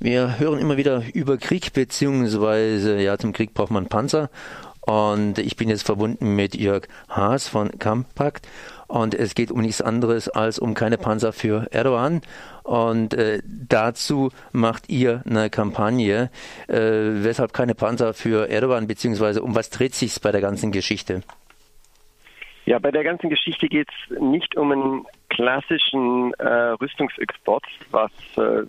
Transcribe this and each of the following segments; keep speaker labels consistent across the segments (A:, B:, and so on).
A: Wir hören immer wieder über Krieg, beziehungsweise ja, zum Krieg braucht man Panzer. Und ich bin jetzt verbunden mit Jörg Haas von Kampakt. Und es geht um nichts anderes als um keine Panzer für Erdogan. Und äh, dazu macht ihr eine Kampagne. Äh, weshalb keine Panzer für Erdogan, beziehungsweise um was dreht sich bei der ganzen Geschichte?
B: Ja, bei der ganzen Geschichte geht es nicht um einen klassischen äh, Rüstungsexport, was äh,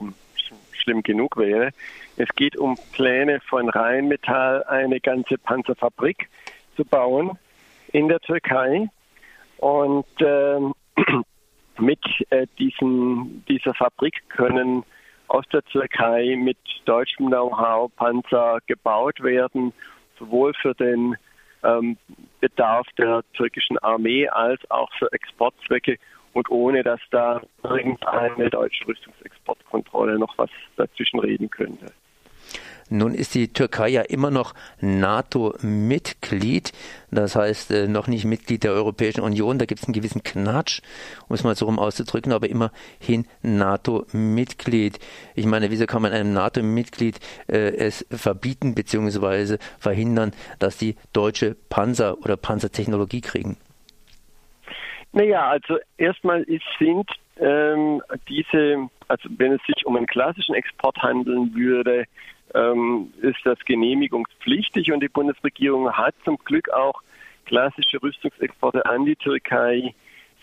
B: schlimm genug wäre. Es geht um Pläne von Rheinmetall, eine ganze Panzerfabrik zu bauen in der Türkei. Und äh, mit äh, diesen, dieser Fabrik können aus der Türkei mit deutschem Know-how Panzer gebaut werden, sowohl für den ähm, Bedarf der türkischen Armee als auch für Exportzwecke und ohne dass da irgendeine deutsche Rüstungsexportkontrolle noch was dazwischen reden könnte.
A: Nun ist die Türkei ja immer noch NATO-Mitglied, das heißt äh, noch nicht Mitglied der Europäischen Union. Da gibt es einen gewissen Knatsch, um es mal so rum auszudrücken, aber immerhin NATO-Mitglied. Ich meine, wieso kann man einem NATO-Mitglied äh, es verbieten bzw. verhindern, dass die deutsche Panzer oder Panzertechnologie kriegen?
B: Naja, also erstmal sind ähm, diese, also wenn es sich um einen klassischen Export handeln würde, ähm, ist das genehmigungspflichtig und die Bundesregierung hat zum Glück auch klassische Rüstungsexporte an die Türkei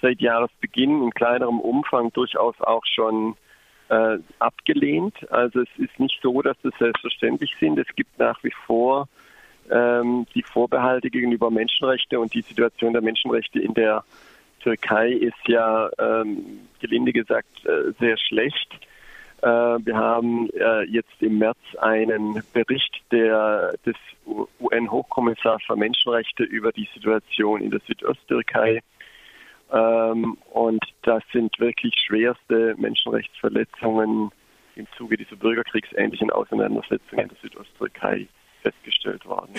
B: seit Jahresbeginn in kleinerem Umfang durchaus auch schon äh, abgelehnt. Also es ist nicht so, dass das selbstverständlich sind. Es gibt nach wie vor ähm, die Vorbehalte gegenüber Menschenrechte und die Situation der Menschenrechte in der Türkei ist ja ähm, gelinde gesagt äh, sehr schlecht. Äh, wir haben äh, jetzt im März einen Bericht der, des UN-Hochkommissars für Menschenrechte über die Situation in der Südosttürkei. Ähm, und das sind wirklich schwerste Menschenrechtsverletzungen im Zuge dieser bürgerkriegsähnlichen Auseinandersetzungen in der Südosttürkei festgestellt worden.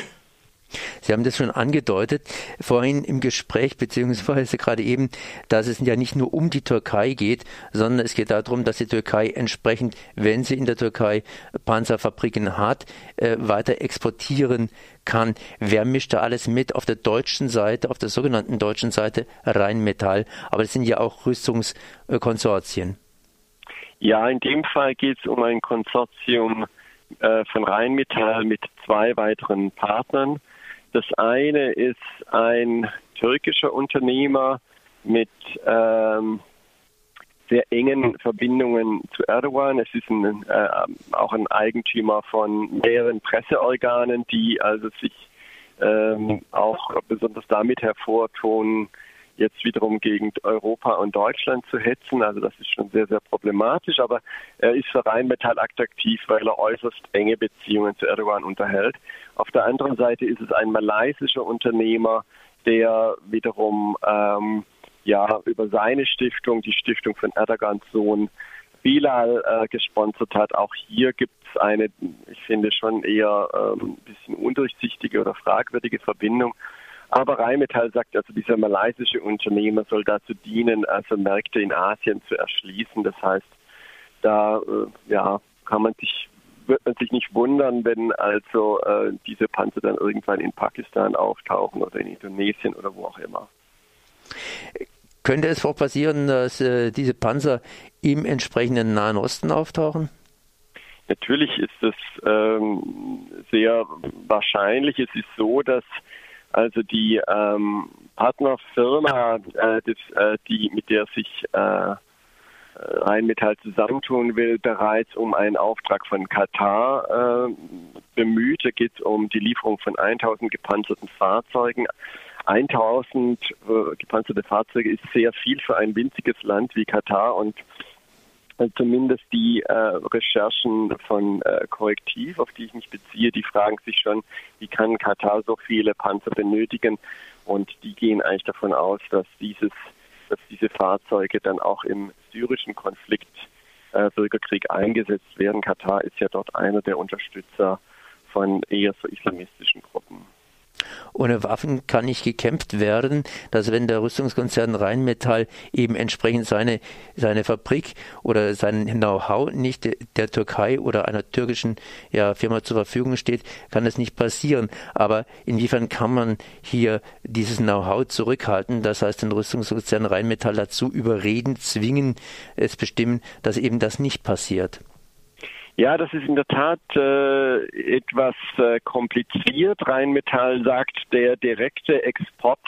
A: Sie haben das schon angedeutet vorhin im Gespräch, beziehungsweise gerade eben, dass es ja nicht nur um die Türkei geht, sondern es geht darum, dass die Türkei entsprechend, wenn sie in der Türkei Panzerfabriken hat, äh, weiter exportieren kann. Wer mischt da alles mit? Auf der deutschen Seite, auf der sogenannten deutschen Seite Rheinmetall, aber es sind ja auch Rüstungskonsortien.
B: Ja, in dem Fall geht es um ein Konsortium äh, von Rheinmetall mit zwei weiteren Partnern. Das eine ist ein türkischer Unternehmer mit ähm, sehr engen Verbindungen zu Erdogan. Es ist ein, äh, auch ein Eigentümer von mehreren Presseorganen, die also sich ähm, auch besonders damit hervortun, jetzt wiederum gegen Europa und Deutschland zu hetzen. Also das ist schon sehr, sehr problematisch. Aber er ist für Rheinmetall attraktiv, weil er äußerst enge Beziehungen zu Erdogan unterhält. Auf der anderen Seite ist es ein malaysischer Unternehmer, der wiederum ähm, ja über seine Stiftung, die Stiftung von Erdogans Sohn, Bilal äh, gesponsert hat. Auch hier gibt es eine, ich finde schon eher ähm, ein bisschen undurchsichtige oder fragwürdige Verbindung. Aber Rheinmetall sagt also, dieser malaysische Unternehmer soll dazu dienen, also Märkte in Asien zu erschließen. Das heißt, da äh, ja, kann man sich wird man sich nicht wundern, wenn also äh, diese Panzer dann irgendwann in Pakistan auftauchen oder in Indonesien oder wo auch immer.
A: Könnte es auch passieren, dass äh, diese Panzer im entsprechenden Nahen Osten auftauchen?
B: Natürlich ist es ähm, sehr wahrscheinlich. Es ist so, dass also die ähm, Partnerfirma, äh, das, äh, die, mit der sich äh, Rheinmetall zusammentun will, bereits um einen Auftrag von Katar äh, bemüht. Da geht es um die Lieferung von 1000 gepanzerten Fahrzeugen. 1000 äh, gepanzerte Fahrzeuge ist sehr viel für ein winziges Land wie Katar und zumindest die äh, Recherchen von äh, Korrektiv, auf die ich mich beziehe, die fragen sich schon, wie kann Katar so viele Panzer benötigen? Und die gehen eigentlich davon aus, dass dieses, dass diese Fahrzeuge dann auch im syrischen Konflikt äh, Bürgerkrieg eingesetzt werden. Katar ist ja dort einer der Unterstützer von eher so islamistischen Gruppen.
A: Ohne Waffen kann nicht gekämpft werden, dass wenn der Rüstungskonzern Rheinmetall eben entsprechend seine, seine Fabrik oder sein Know-how nicht der Türkei oder einer türkischen ja, Firma zur Verfügung steht, kann das nicht passieren. Aber inwiefern kann man hier dieses Know-how zurückhalten? Das heißt, den Rüstungskonzern Rheinmetall dazu überreden, zwingen, es bestimmen, dass eben das nicht passiert.
B: Ja, das ist in der Tat äh, etwas äh, kompliziert. Rheinmetall sagt, der direkte Export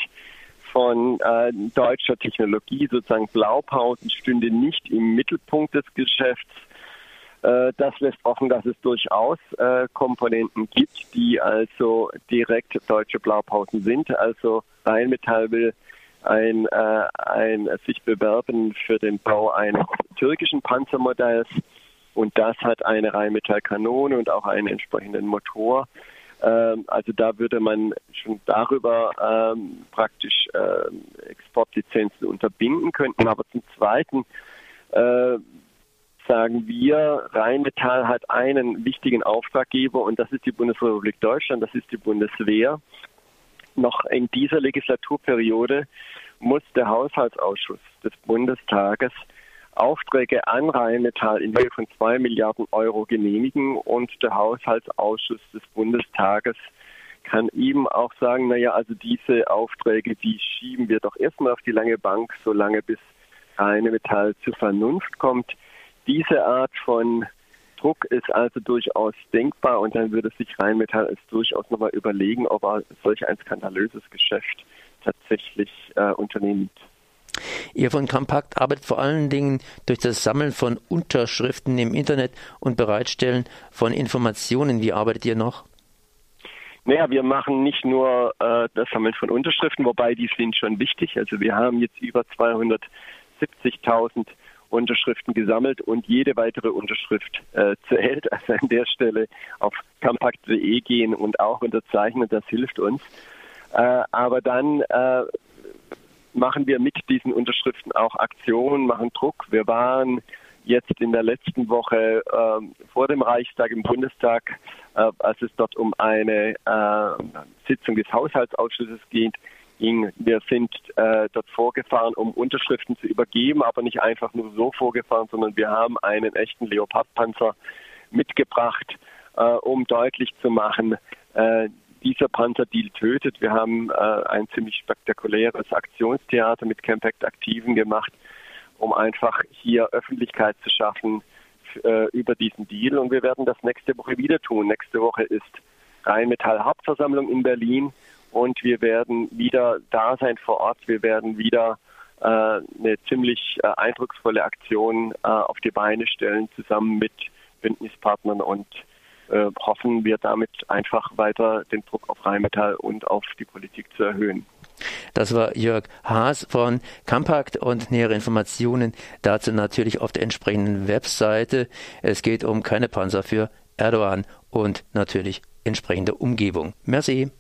B: von äh, deutscher Technologie, sozusagen Blaupausen, stünde nicht im Mittelpunkt des Geschäfts. Äh, das lässt offen, dass es durchaus äh, Komponenten gibt, die also direkt deutsche Blaupausen sind. Also Rheinmetall will ein, äh, ein sich bewerben für den Bau eines türkischen Panzermodells und das hat eine Rheinmetallkanone und auch einen entsprechenden Motor. Ähm, also da würde man schon darüber ähm, praktisch äh, Exportlizenzen unterbinden könnten. Aber zum Zweiten äh, sagen wir, Rheinmetall hat einen wichtigen Auftraggeber und das ist die Bundesrepublik Deutschland, das ist die Bundeswehr. Noch in dieser Legislaturperiode muss der Haushaltsausschuss des Bundestages Aufträge an Rheinmetall in Höhe von zwei Milliarden Euro genehmigen und der Haushaltsausschuss des Bundestages kann ihm auch sagen, naja, also diese Aufträge, die schieben wir doch erstmal auf die lange Bank, solange bis Rheinmetall zur Vernunft kommt. Diese Art von Druck ist also durchaus denkbar und dann würde sich Rheinmetall es durchaus nochmal überlegen, ob er solch ein skandalöses Geschäft tatsächlich äh, unternimmt.
A: Ihr von Compact arbeitet vor allen Dingen durch das Sammeln von Unterschriften im Internet und Bereitstellen von Informationen. Wie arbeitet ihr noch?
B: Naja, wir machen nicht nur äh, das Sammeln von Unterschriften, wobei die sind schon wichtig. Also wir haben jetzt über 270.000 Unterschriften gesammelt und jede weitere Unterschrift äh, zählt. Also an der Stelle auf compact.de gehen und auch unterzeichnen, das hilft uns. Äh, aber dann äh, machen wir mit diesen Unterschriften auch Aktionen, machen Druck. Wir waren jetzt in der letzten Woche äh, vor dem Reichstag im Bundestag, äh, als es dort um eine äh, Sitzung des Haushaltsausschusses ging. Wir sind äh, dort vorgefahren, um Unterschriften zu übergeben, aber nicht einfach nur so vorgefahren, sondern wir haben einen echten Leopardpanzer mitgebracht, äh, um deutlich zu machen, äh, dieser Panzerdeal tötet. Wir haben äh, ein ziemlich spektakuläres Aktionstheater mit Campact Aktiven gemacht, um einfach hier Öffentlichkeit zu schaffen äh, über diesen Deal. Und wir werden das nächste Woche wieder tun. Nächste Woche ist Rheinmetall Hauptversammlung in Berlin und wir werden wieder da sein vor Ort. Wir werden wieder äh, eine ziemlich äh, eindrucksvolle Aktion äh, auf die Beine stellen, zusammen mit Bündnispartnern und äh, hoffen wir damit einfach weiter den Druck auf Rheinmetall und auf die Politik zu erhöhen.
A: Das war Jörg Haas von Compact und nähere Informationen dazu natürlich auf der entsprechenden Webseite. Es geht um keine Panzer für Erdogan und natürlich entsprechende Umgebung. Merci.